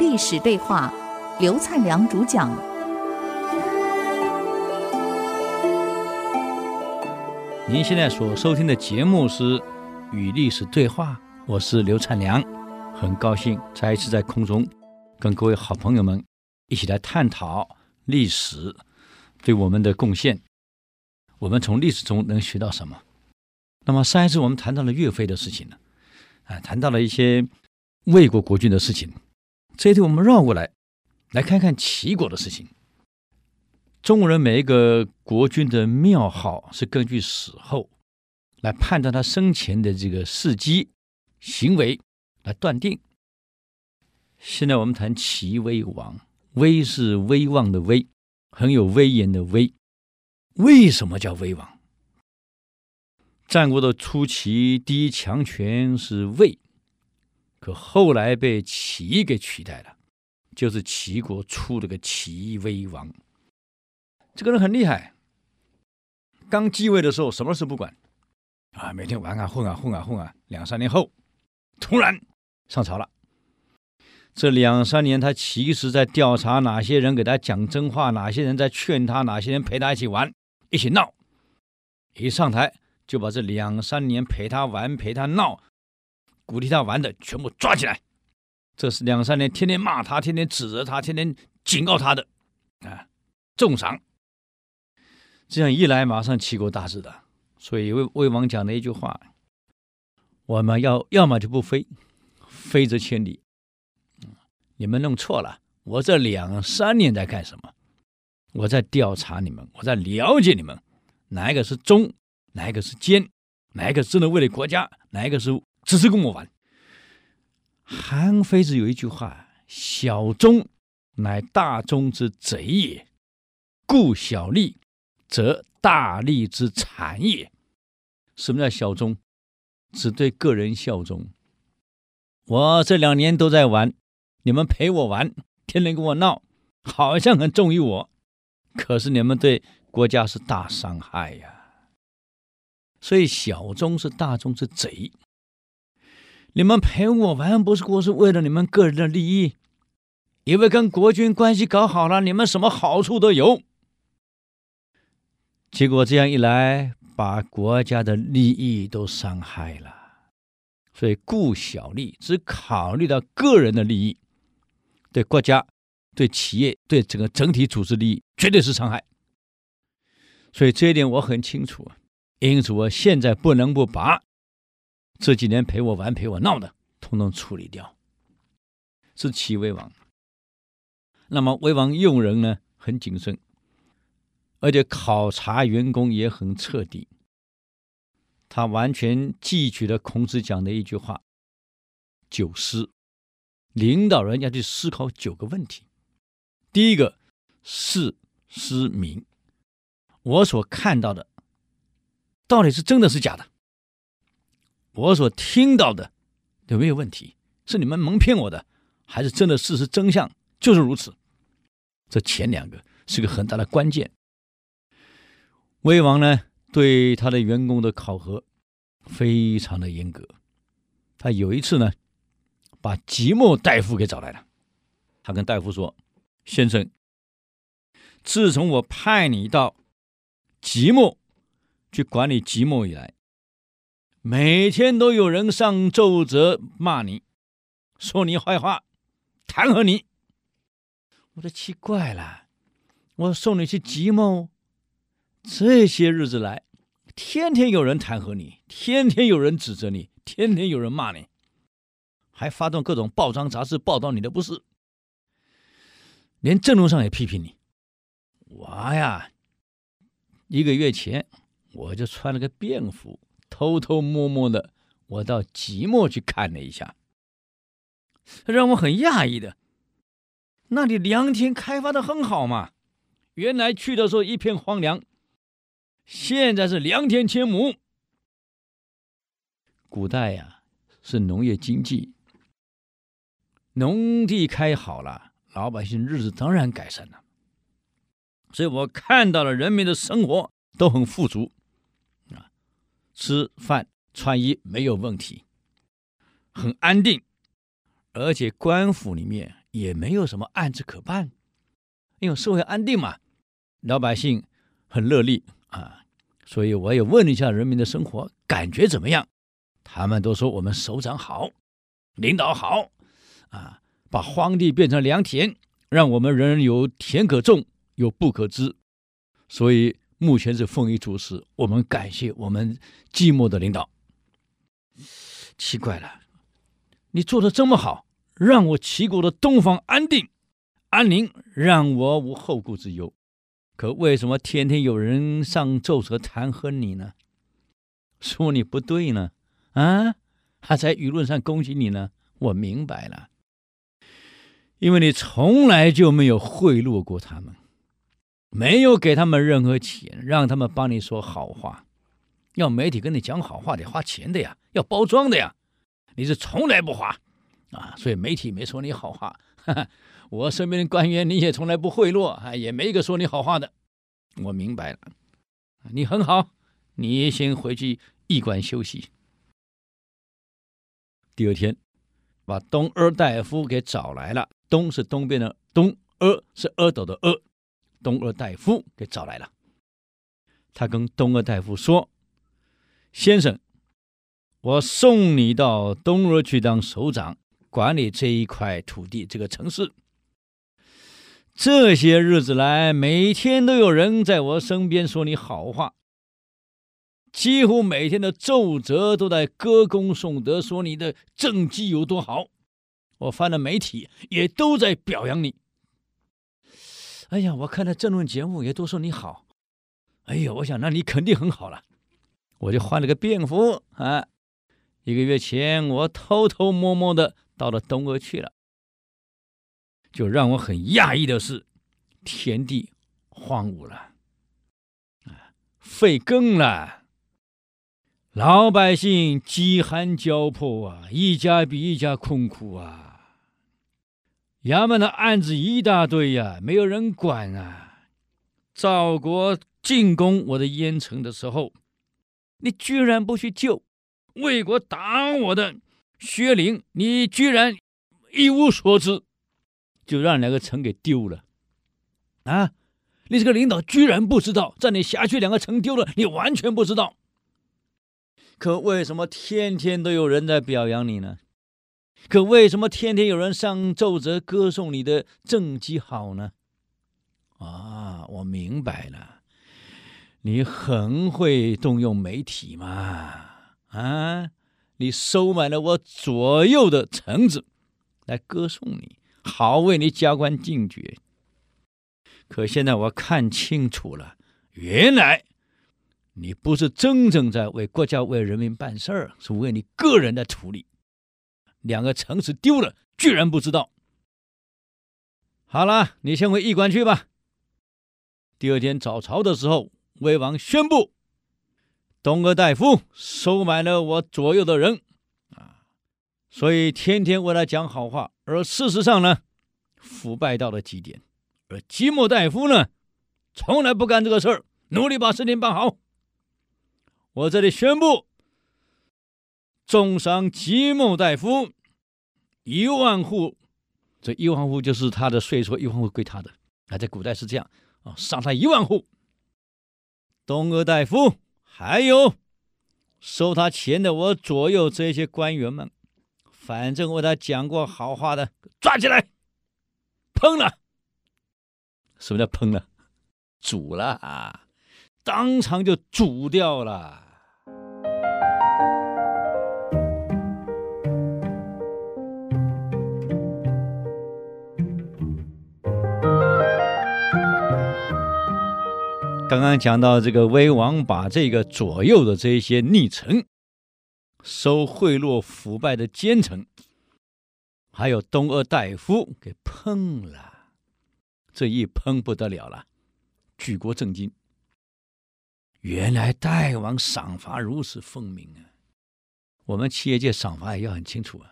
历史对话，刘灿良主讲。您现在所收听的节目是《与历史对话》，我是刘灿良，很高兴再一次在空中跟各位好朋友们一起来探讨历史对我们的贡献。我们从历史中能学到什么？那么上一次我们谈到了岳飞的事情呢，啊，谈到了一些魏国国君的事情。这一题我们绕过来，来看看齐国的事情。中国人每一个国君的庙号是根据死后来判断他生前的这个事迹、行为来断定。现在我们谈齐威王，威是威望的威，很有威严的威。为什么叫威王？战国的初期，第一强权是魏，后来被齐给取代了，就是齐国出了个齐威王。这个人很厉害，刚继位的时候什么事不管，啊，每天玩啊混啊混啊混啊，两三年后突然上朝了。这两三年他其实在调查哪些人给他讲真话，哪些人在劝他，哪些人陪他一起玩。一起闹，一上台就把这两三年陪他玩、陪他闹、鼓励他玩的全部抓起来。这是两三年天天骂他、天天指责他、天天警告他的啊，重赏。这样一来，马上齐国大治的。所以魏魏王讲了一句话：“我们要要么就不飞，飞则千里。你们弄错了，我这两三年在干什么？”我在调查你们，我在了解你们，哪一个是忠，哪一个是奸，哪一个真的为了国家，哪一个是只是跟我玩。韩非子有一句话：“小忠乃大忠之贼也，故小利，则大利之谗也。”什么叫小忠？只对个人效忠。我这两年都在玩，你们陪我玩，天天跟我闹，好像很忠于我。可是你们对国家是大伤害呀，所以小忠是大忠之贼。你们陪我玩，不是过是为了你们个人的利益，因为跟国军关系搞好了，你们什么好处都有。结果这样一来，把国家的利益都伤害了。所以顾小利，只考虑到个人的利益，对国家。对企业、对整个整体组织利益，绝对是伤害。所以这一点我很清楚，因此我现在不能不把这几年陪我玩、陪我闹的，统统处理掉。是齐威王。那么威王用人呢，很谨慎，而且考察员工也很彻底。他完全记取了孔子讲的一句话：“九思”，领导人要去思考九个问题。第一个，是思明，我所看到的到底是真的是假的？我所听到的有没有问题？是你们蒙骗我的，还是真的事实真相就是如此？这前两个是个很大的关键。魏王呢，对他的员工的考核非常的严格。他有一次呢，把即墨大夫给找来了，他跟大夫说。先生，自从我派你到即墨去管理即墨以来，每天都有人上奏折骂你，说你坏话，弹劾你。我都奇怪了，我送你去集贸，这些日子来，天天有人弹劾你，天天有人指责你，天天有人骂你，还发动各种报章杂志报道你的不是。连政论上也批评你，我呀，一个月前我就穿了个便服，偷偷摸摸的，我到即墨去看了一下，让我很讶异的，那里良田开发的很好嘛，原来去的时候一片荒凉，现在是良田千亩。古代呀，是农业经济，农地开好了。老百姓日子当然改善了，所以我看到了人民的生活都很富足，吃饭穿衣没有问题，很安定，而且官府里面也没有什么案子可办，因为社会安定嘛，老百姓很乐利。啊，所以我也问了一下人民的生活感觉怎么样，他们都说我们首长好，领导好，啊，把荒地变成良田，让我们人人有田可种，有布可织，所以目前是丰衣足食。我们感谢我们寂寞的领导。奇怪了，你做的这么好。让我齐国的东方安定安宁，让我无后顾之忧。可为什么天天有人上奏折弹劾你呢？说你不对呢？啊，还在舆论上攻击你呢？我明白了，因为你从来就没有贿赂过他们，没有给他们任何钱，让他们帮你说好话。要媒体跟你讲好话，得花钱的呀，要包装的呀，你是从来不花。啊，所以媒体没说你好话，哈哈，我身边的官员你也从来不贿赂，啊，也没一个说你好话的。我明白了，你很好，你先回去驿馆休息。第二天，把东阿大夫给找来了，东是东边的东，阿是阿斗的阿，东阿大夫给找来了。他跟东阿大夫说：“先生，我送你到东阿去当首长。”管理这一块土地，这个城市。这些日子来，每天都有人在我身边说你好话，几乎每天的奏折都在歌功颂德，说你的政绩有多好。我翻了媒体，也都在表扬你。哎呀，我看了政论节目，也都说你好。哎呀，我想那你肯定很好了。我就换了个便服啊。一个月前，我偷偷摸摸的。到了东阿去了，就让我很讶异的是，田地荒芜了，啊，废耕了，老百姓饥寒交迫啊，一家比一家困苦啊，衙门的案子一大堆呀，没有人管啊。赵国进攻我的燕城的时候，你居然不去救；魏国打我的。薛陵，你居然一无所知，就让两个城给丢了啊！你这个领导居然不知道，在你辖区两个城丢了，你完全不知道。可为什么天天都有人在表扬你呢？可为什么天天有人上奏折歌颂你的政绩好呢？啊，我明白了，你很会动用媒体嘛，啊！你收买了我左右的臣子来歌颂你，好为你加官进爵。可现在我看清楚了，原来你不是真正在为国家、为人民办事儿，是为你个人的图利。两个城池丢了，居然不知道。好了，你先回驿馆去吧。第二天早朝的时候，魏王宣布。东阿大夫收买了我左右的人，啊，所以天天为他讲好话，而事实上呢，腐败到了极点。而寂寞大夫呢，从来不干这个事儿，努力把事情办好。我这里宣布，重赏寂寞大夫一万户，这一万户就是他的税收，一万户归他的。啊，在古代是这样啊，赏他一万户。东阿大夫。还有收他钱的，我左右这些官员们，反正为他讲过好话的，抓起来，烹了。什么叫烹了？煮了啊，当场就煮掉了。刚刚讲到这个威王把这个左右的这些逆臣、收贿赂、腐败的奸臣，还有东阿大夫给烹了，这一烹不得了了，举国震惊。原来大王赏罚如此分明啊！我们企业界赏罚也要很清楚啊。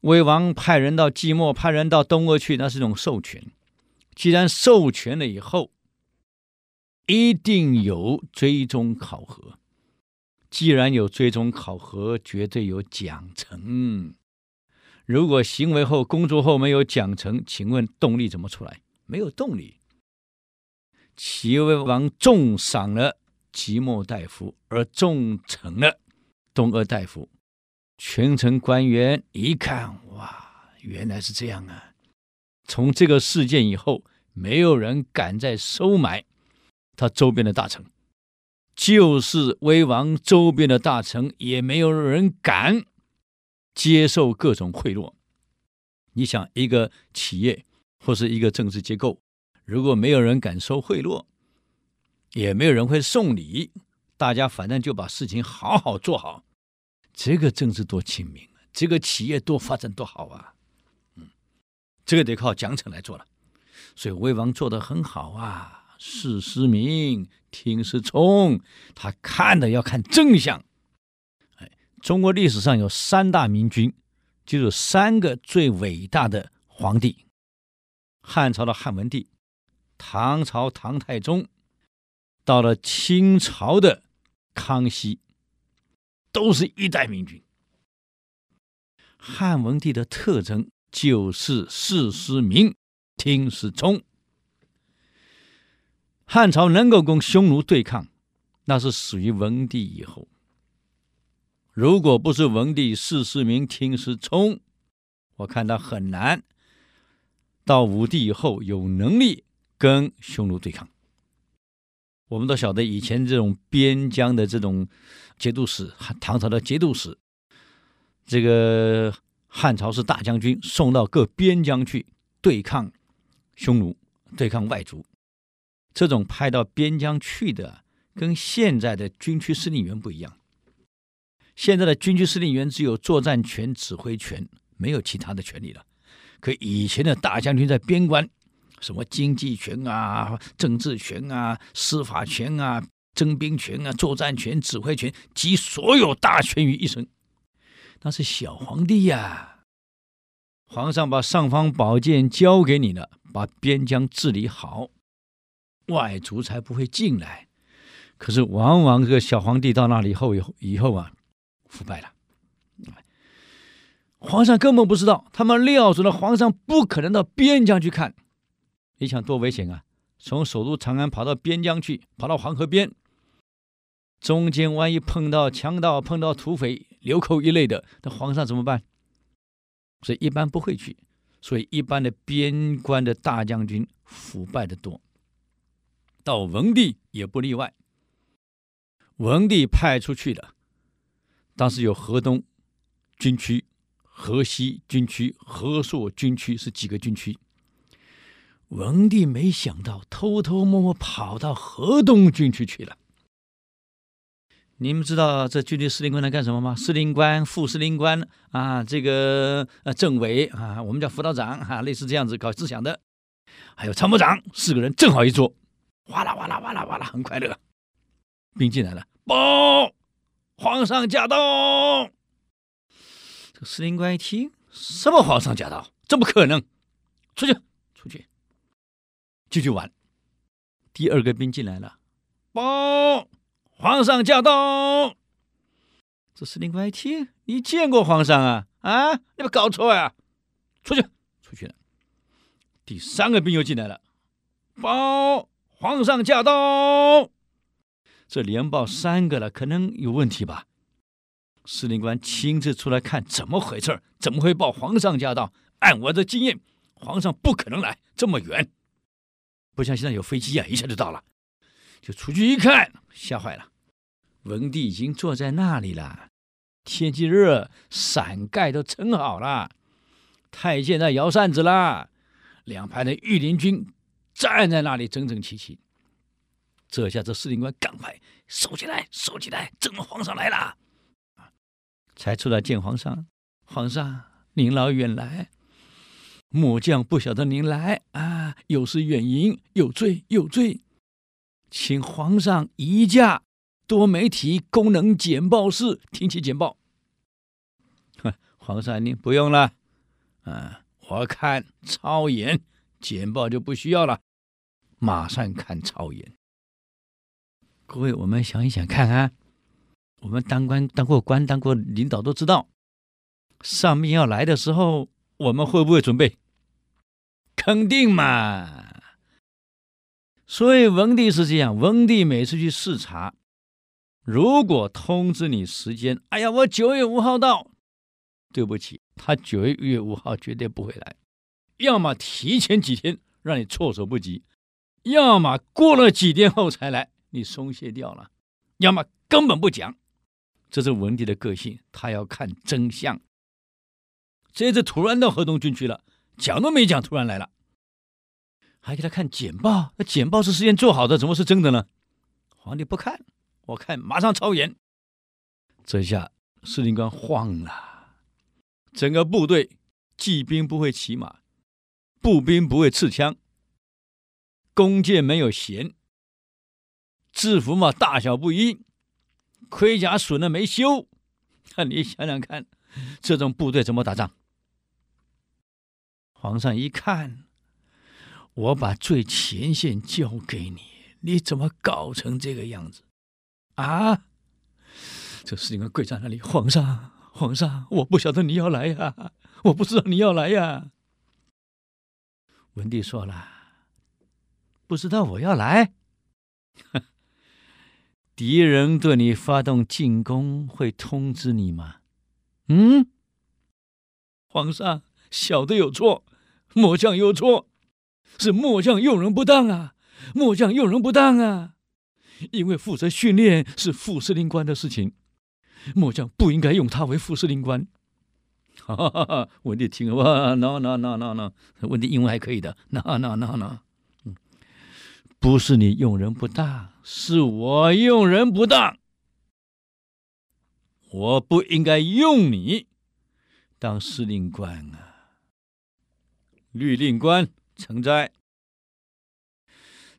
魏王派人到寂寞，派人到东阿去，那是一种授权。既然授权了以后，一定有追踪考核，既然有追踪考核，绝对有奖惩。如果行为后、工作后没有奖惩，请问动力怎么出来？没有动力。齐威王重赏了即墨大夫，而重惩了东阿大夫。全城官员一看，哇，原来是这样啊！从这个事件以后，没有人敢再收买他周边的大臣，就是威王周边的大臣，也没有人敢接受各种贿赂。你想，一个企业或是一个政治结构，如果没有人敢收贿赂，也没有人会送礼，大家反正就把事情好好做好。这个政治多亲民，这个企业多发展多好啊！嗯，这个得靠奖惩来做了。所以魏王做得很好啊，事失明，听失聪，他看的要看真相。哎，中国历史上有三大明君，就是三个最伟大的皇帝：汉朝的汉文帝，唐朝唐太宗，到了清朝的康熙。都是一代明君。汉文帝的特征就是事失明，听失聪。汉朝能够跟匈奴对抗，那是属于文帝以后。如果不是文帝事失明，听师冲，我看他很难到武帝以后有能力跟匈奴对抗。我们都晓得以前这种边疆的这种节度使，唐朝的节度使，这个汉朝是大将军送到各边疆去对抗匈奴、对抗外族。这种派到边疆去的，跟现在的军区司令员不一样。现在的军区司令员只有作战权、指挥权，没有其他的权利了。可以前的大将军在边关。什么经济权啊、政治权啊、司法权啊、征兵权啊、作战权、指挥权，集所有大权于一身。那是小皇帝呀、皇上把尚方宝剑交给你了，把边疆治理好，外族才不会进来。可是往往这个小皇帝到那里后，以后以后啊，腐败了。皇上根本不知道，他们料准了皇上不可能到边疆去看。你想多危险啊！从首都长安跑到边疆去，跑到黄河边，中间万一碰到强盗、碰到土匪、流寇一类的，那皇上怎么办？所以一般不会去。所以一般的边关的大将军腐败的多，到文帝也不例外。文帝派出去的，当时有河东军区、河西军区、河朔军区是几个军区。文帝没想到，偷偷摸摸跑到河东军区去了。你们知道这军区司令官来干什么吗？司令官、副司令官啊，这个呃政委啊，我们叫辅导长啊，类似这样子搞思想的，还有参谋长，四个人正好一桌，哗啦哗啦哗啦哗啦，很快乐。兵进来了，报，皇上驾到。这个司令官一听，什么皇上驾到？怎么可能？出去，出去。继续玩，第二个兵进来了，报，皇上驾到。这司令官一听，你见过皇上啊？啊，你没搞错呀？出去，出去了。第三个兵又进来了，报，皇上驾到。这连报三个了，可能有问题吧？司令官亲自出来看，怎么回事？怎么会报皇上驾到？按我的经验，皇上不可能来这么远。不像现在有飞机啊，一下就到了。就出去一看，吓坏了。文帝已经坐在那里了，天气热，伞盖都撑好了。太监在摇扇子啦，两排的御林军站在那里整整齐齐。这下这司令官赶快收起来，收起来，朕皇上来了。才出来见皇上，皇上您老远来。末将不晓得您来啊，有失远迎，有罪有罪，请皇上移驾多媒体功能简报室听其简报。皇上您不用了，啊，我看超演简报就不需要了，马上看操演。各位，我们想一想看啊，我们当官当过官当过领导都知道，上面要来的时候，我们会不会准备？肯定嘛。所以文帝是这样，文帝每次去视察，如果通知你时间，哎呀，我九月五号到，对不起，他九月五号绝对不会来，要么提前几天让你措手不及，要么过了几天后才来，你松懈掉了，要么根本不讲。这是文帝的个性，他要看真相。这次突然到河东郡去了，讲都没讲，突然来了，还给他看简报。那简报是事先做好的，怎么是真的呢？皇帝不看，我看马上抄严。这下司令官慌了，整个部队，骑兵不会骑马，步兵不会刺枪，弓箭没有弦，制服嘛大小不一。盔甲损了没修，那 你想想看，这种部队怎么打仗？皇上一看，我把最前线交给你，你怎么搞成这个样子？啊！这司令官跪在那里，皇上，皇上，我不晓得你要来呀，我不知道你要来呀。文帝说了，不知道我要来。敌人对你发动进攻，会通知你吗？嗯，皇上，小的有错，末将有错，是末将用人不当啊，末将用人不当啊，因为负责训练是副司令官的事情，末将不应该用他为副司令官。哈哈哈！文帝听了，哇，no no no no no，文帝英文还可以的，no no no no。不是你用人不当，是我用人不当。我不应该用你当司令官啊！律令官臣在，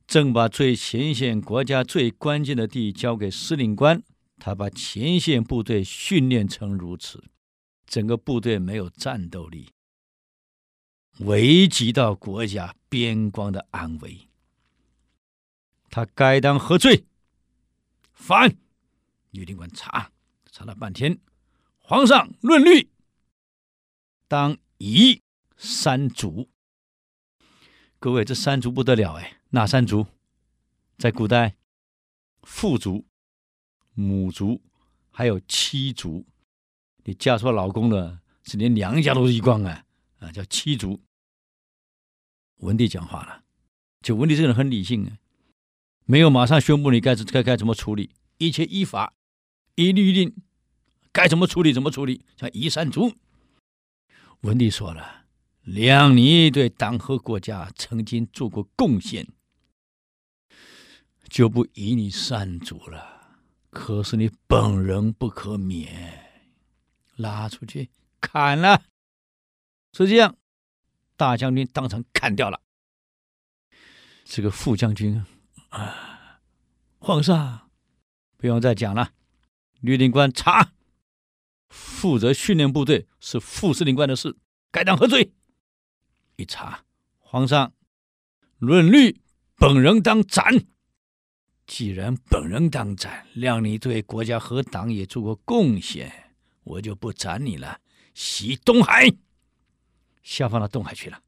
正把最前线国家最关键的地交给司令官，他把前线部队训练成如此，整个部队没有战斗力，危及到国家边关的安危。他该当何罪？反！律令官查查了半天，皇上论律，当夷三族。各位，这三族不得了哎！哪三族？在古代，父族、母族，还有妻族。你嫁错老公了，是连娘家都是一光啊！啊，叫妻族。文帝讲话了，就文帝这个人很理性啊。没有马上宣布你该该该怎么处理，一切依法依律令，该怎么处理怎么处理。像夷三族，文帝说了，谅你对党和国家曾经做过贡献，就不夷你三族了。可是你本人不可免，拉出去砍了。是这样，大将军当场砍掉了。这个副将军。啊，皇上，不用再讲了。律令官查，负责训练部队是副司令官的事，该当何罪？一查，皇上，论律，本人当斩。既然本人当斩，谅你对国家和党也做过贡献，我就不斩你了。袭东海，下放到东海去了。